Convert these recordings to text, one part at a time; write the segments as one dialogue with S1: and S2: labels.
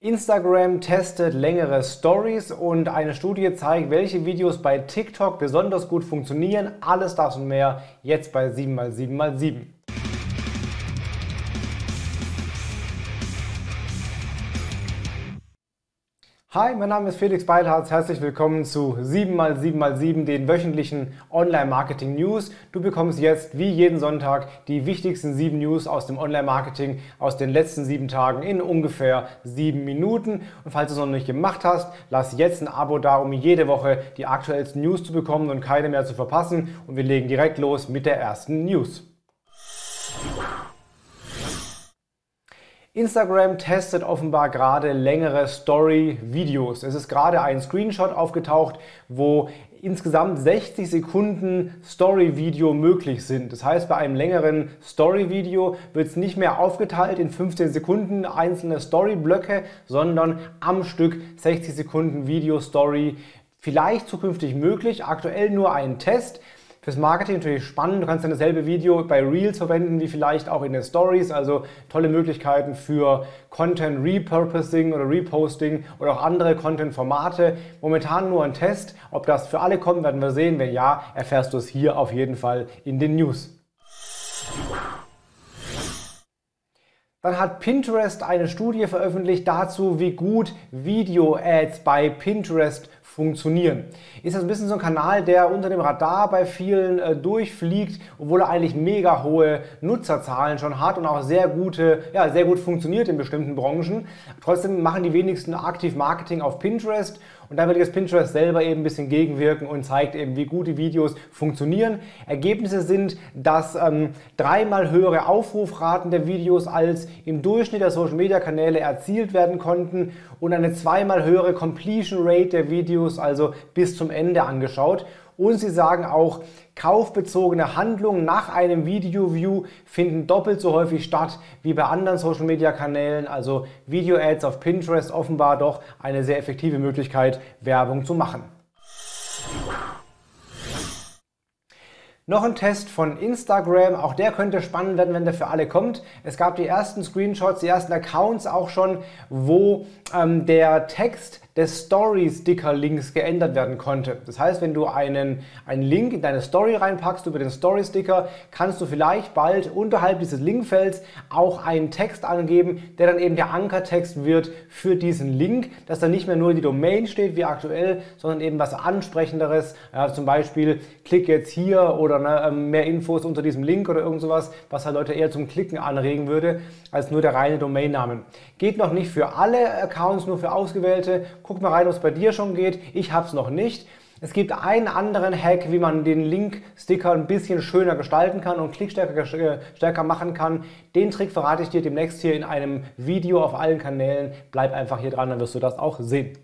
S1: Instagram testet längere Stories und eine Studie zeigt, welche Videos bei TikTok besonders gut funktionieren. Alles das und mehr jetzt bei 7x7x7. Hi, mein Name ist Felix Beilharz. Herzlich willkommen zu 7x7x7, den wöchentlichen Online-Marketing News. Du bekommst jetzt wie jeden Sonntag die wichtigsten sieben News aus dem Online-Marketing aus den letzten sieben Tagen in ungefähr sieben Minuten. Und falls du es noch nicht gemacht hast, lass jetzt ein Abo da, um jede Woche die aktuellsten News zu bekommen und keine mehr zu verpassen. Und wir legen direkt los mit der ersten News. Instagram testet offenbar gerade längere Story-Videos. Es ist gerade ein Screenshot aufgetaucht, wo insgesamt 60 Sekunden Story-Video möglich sind. Das heißt, bei einem längeren Story-Video wird es nicht mehr aufgeteilt in 15 Sekunden einzelne Story-Blöcke, sondern am Stück 60 Sekunden Video-Story. Vielleicht zukünftig möglich, aktuell nur ein Test. Fürs Marketing natürlich spannend. Du kannst dann dasselbe Video bei Reels verwenden wie vielleicht auch in den Stories. Also tolle Möglichkeiten für Content Repurposing oder Reposting oder auch andere Content-Formate. Momentan nur ein Test. Ob das für alle kommt, werden wir sehen. Wenn ja, erfährst du es hier auf jeden Fall in den News. Dann hat Pinterest eine Studie veröffentlicht dazu, wie gut Video-Ads bei Pinterest funktionieren. Ist das ein bisschen so ein Kanal, der unter dem Radar bei vielen äh, durchfliegt, obwohl er eigentlich mega hohe Nutzerzahlen schon hat und auch sehr gute, ja, sehr gut funktioniert in bestimmten Branchen. Trotzdem machen die wenigsten aktiv Marketing auf Pinterest und da will das Pinterest selber eben ein bisschen gegenwirken und zeigt eben, wie gut die Videos funktionieren. Ergebnisse sind, dass ähm, dreimal höhere Aufrufraten der Videos als im Durchschnitt der Social Media Kanäle erzielt werden konnten und eine zweimal höhere Completion Rate der Videos, also bis zum Ende angeschaut. Und sie sagen auch, kaufbezogene Handlungen nach einem Video-View finden doppelt so häufig statt wie bei anderen Social-Media-Kanälen. Also Video-Ads auf Pinterest offenbar doch eine sehr effektive Möglichkeit, Werbung zu machen. Noch ein Test von Instagram, auch der könnte spannend werden, wenn der für alle kommt. Es gab die ersten Screenshots, die ersten Accounts auch schon, wo ähm, der Text des Story-Sticker-Links geändert werden konnte. Das heißt, wenn du einen, einen Link in deine Story reinpackst über den Story-Sticker, kannst du vielleicht bald unterhalb dieses Linkfelds auch einen Text angeben, der dann eben der Ankertext wird für diesen Link, dass dann nicht mehr nur die Domain steht wie aktuell, sondern eben was ansprechenderes. Ja, zum Beispiel klick jetzt hier oder ne, ähm, mehr Infos unter diesem Link oder irgend sowas, was halt Leute eher zum Klicken anregen würde, als nur der reine Domainnamen. Geht noch nicht für alle Accounts, nur für ausgewählte. Guck mal rein, ob es bei dir schon geht. Ich habe es noch nicht. Es gibt einen anderen Hack, wie man den Link-Sticker ein bisschen schöner gestalten kann und klickstärker stärker machen kann. Den Trick verrate ich dir demnächst hier in einem Video auf allen Kanälen. Bleib einfach hier dran, dann wirst du das auch sehen.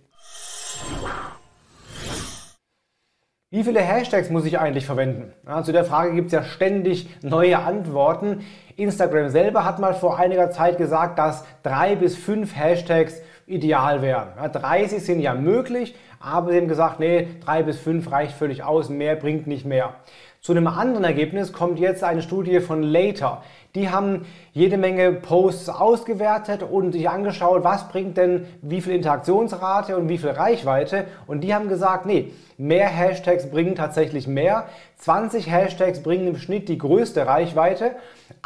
S1: Wie viele Hashtags muss ich eigentlich verwenden? Ja, zu der Frage gibt es ja ständig neue Antworten. Instagram selber hat mal vor einiger Zeit gesagt, dass drei bis fünf Hashtags ideal wären. Ja, 30 sind ja möglich, aber sie haben gesagt, nee, 3 bis 5 reicht völlig aus, mehr bringt nicht mehr. Zu einem anderen Ergebnis kommt jetzt eine Studie von Later. Die haben jede Menge Posts ausgewertet und sich angeschaut, was bringt denn wie viel Interaktionsrate und wie viel Reichweite. Und die haben gesagt, nee, mehr Hashtags bringen tatsächlich mehr. 20 Hashtags bringen im Schnitt die größte Reichweite.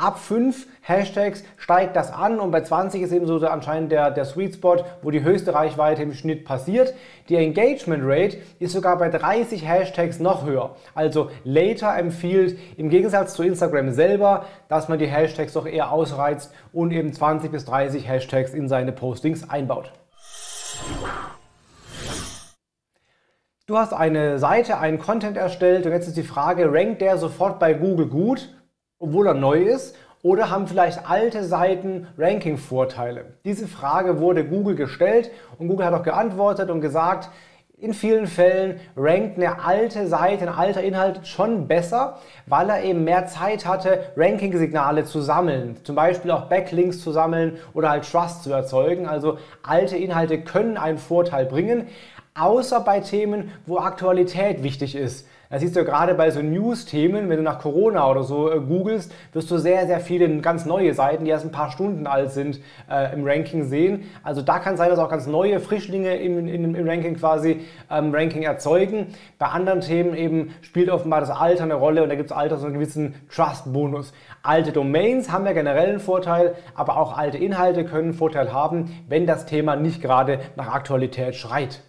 S1: Ab 5 Hashtags steigt das an und bei 20 ist eben so anscheinend der, der Sweet Spot, wo die höchste Reichweite im Schnitt passiert. Die Engagement Rate ist sogar bei 30 Hashtags noch höher. Also Later empfiehlt im Gegensatz zu Instagram selber, dass man die Hashtags doch eher ausreizt und eben 20 bis 30 Hashtags in seine Postings einbaut. Du hast eine Seite, einen Content erstellt und jetzt ist die Frage, rankt der sofort bei Google gut, obwohl er neu ist? Oder haben vielleicht alte Seiten Ranking-Vorteile? Diese Frage wurde Google gestellt und Google hat auch geantwortet und gesagt, in vielen Fällen rankt eine alte Seite, ein alter Inhalt schon besser, weil er eben mehr Zeit hatte, Ranking-Signale zu sammeln. Zum Beispiel auch Backlinks zu sammeln oder halt Trust zu erzeugen. Also alte Inhalte können einen Vorteil bringen. Außer bei Themen, wo Aktualität wichtig ist. Das siehst du gerade bei so News-Themen, wenn du nach Corona oder so äh, googelst, wirst du sehr, sehr viele ganz neue Seiten, die erst ein paar Stunden alt sind, äh, im Ranking sehen. Also da kann sein, dass auch ganz neue Frischlinge im, im, im Ranking quasi ähm, Ranking erzeugen. Bei anderen Themen eben spielt offenbar das Alter eine Rolle und da gibt es Alter so einen gewissen Trust-Bonus. Alte Domains haben ja generell einen Vorteil, aber auch alte Inhalte können einen Vorteil haben, wenn das Thema nicht gerade nach Aktualität schreit.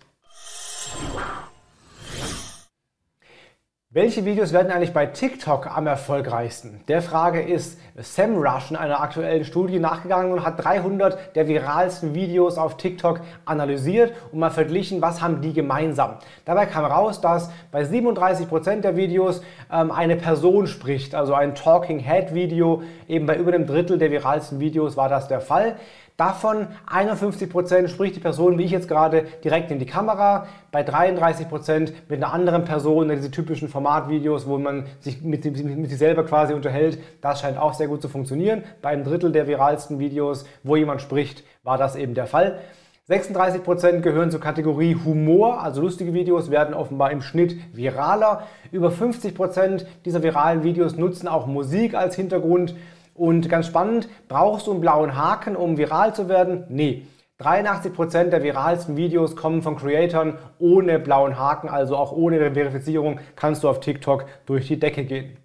S1: Welche Videos werden eigentlich bei TikTok am erfolgreichsten? Der Frage ist SEMrush in einer aktuellen Studie nachgegangen und hat 300 der viralsten Videos auf TikTok analysiert und mal verglichen, was haben die gemeinsam. Dabei kam raus, dass bei 37% der Videos ähm, eine Person spricht, also ein Talking Head Video. Eben bei über einem Drittel der viralsten Videos war das der Fall. Davon 51% spricht die Person, wie ich jetzt gerade, direkt in die Kamera. Bei 33% mit einer anderen Person, diese typischen Formatvideos, wo man sich mit, mit, mit sich selber quasi unterhält. Das scheint auch sehr gut zu funktionieren. Bei einem Drittel der viralsten Videos, wo jemand spricht, war das eben der Fall. 36% gehören zur Kategorie Humor, also lustige Videos werden offenbar im Schnitt viraler. Über 50% dieser viralen Videos nutzen auch Musik als Hintergrund. Und ganz spannend, brauchst du einen blauen Haken, um viral zu werden? Nee. 83% der viralsten Videos kommen von Creatoren ohne blauen Haken, also auch ohne Verifizierung kannst du auf TikTok durch die Decke gehen.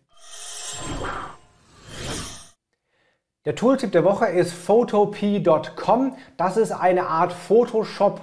S1: Der Tooltip der Woche ist photopea.com. Das ist eine Art Photoshop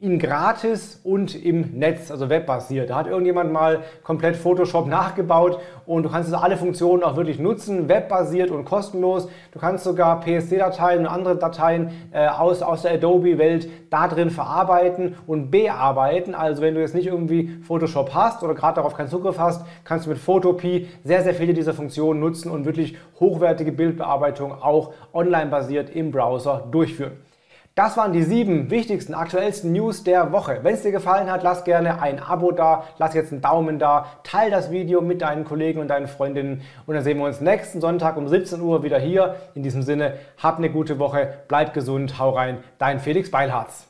S1: in gratis und im Netz, also webbasiert. Da hat irgendjemand mal komplett Photoshop nachgebaut und du kannst also alle Funktionen auch wirklich nutzen, webbasiert und kostenlos. Du kannst sogar PSD-Dateien und andere Dateien äh, aus, aus der Adobe-Welt da drin verarbeiten und bearbeiten. Also wenn du jetzt nicht irgendwie Photoshop hast oder gerade darauf keinen Zugriff hast, kannst du mit Photopea sehr, sehr viele dieser Funktionen nutzen und wirklich hochwertige Bildbearbeitung auch online basiert im Browser durchführen. Das waren die sieben wichtigsten, aktuellsten News der Woche. Wenn es dir gefallen hat, lass gerne ein Abo da, lass jetzt einen Daumen da, teile das Video mit deinen Kollegen und deinen Freundinnen und dann sehen wir uns nächsten Sonntag um 17 Uhr wieder hier. In diesem Sinne, hab eine gute Woche, bleib gesund, hau rein, dein Felix Beilharz.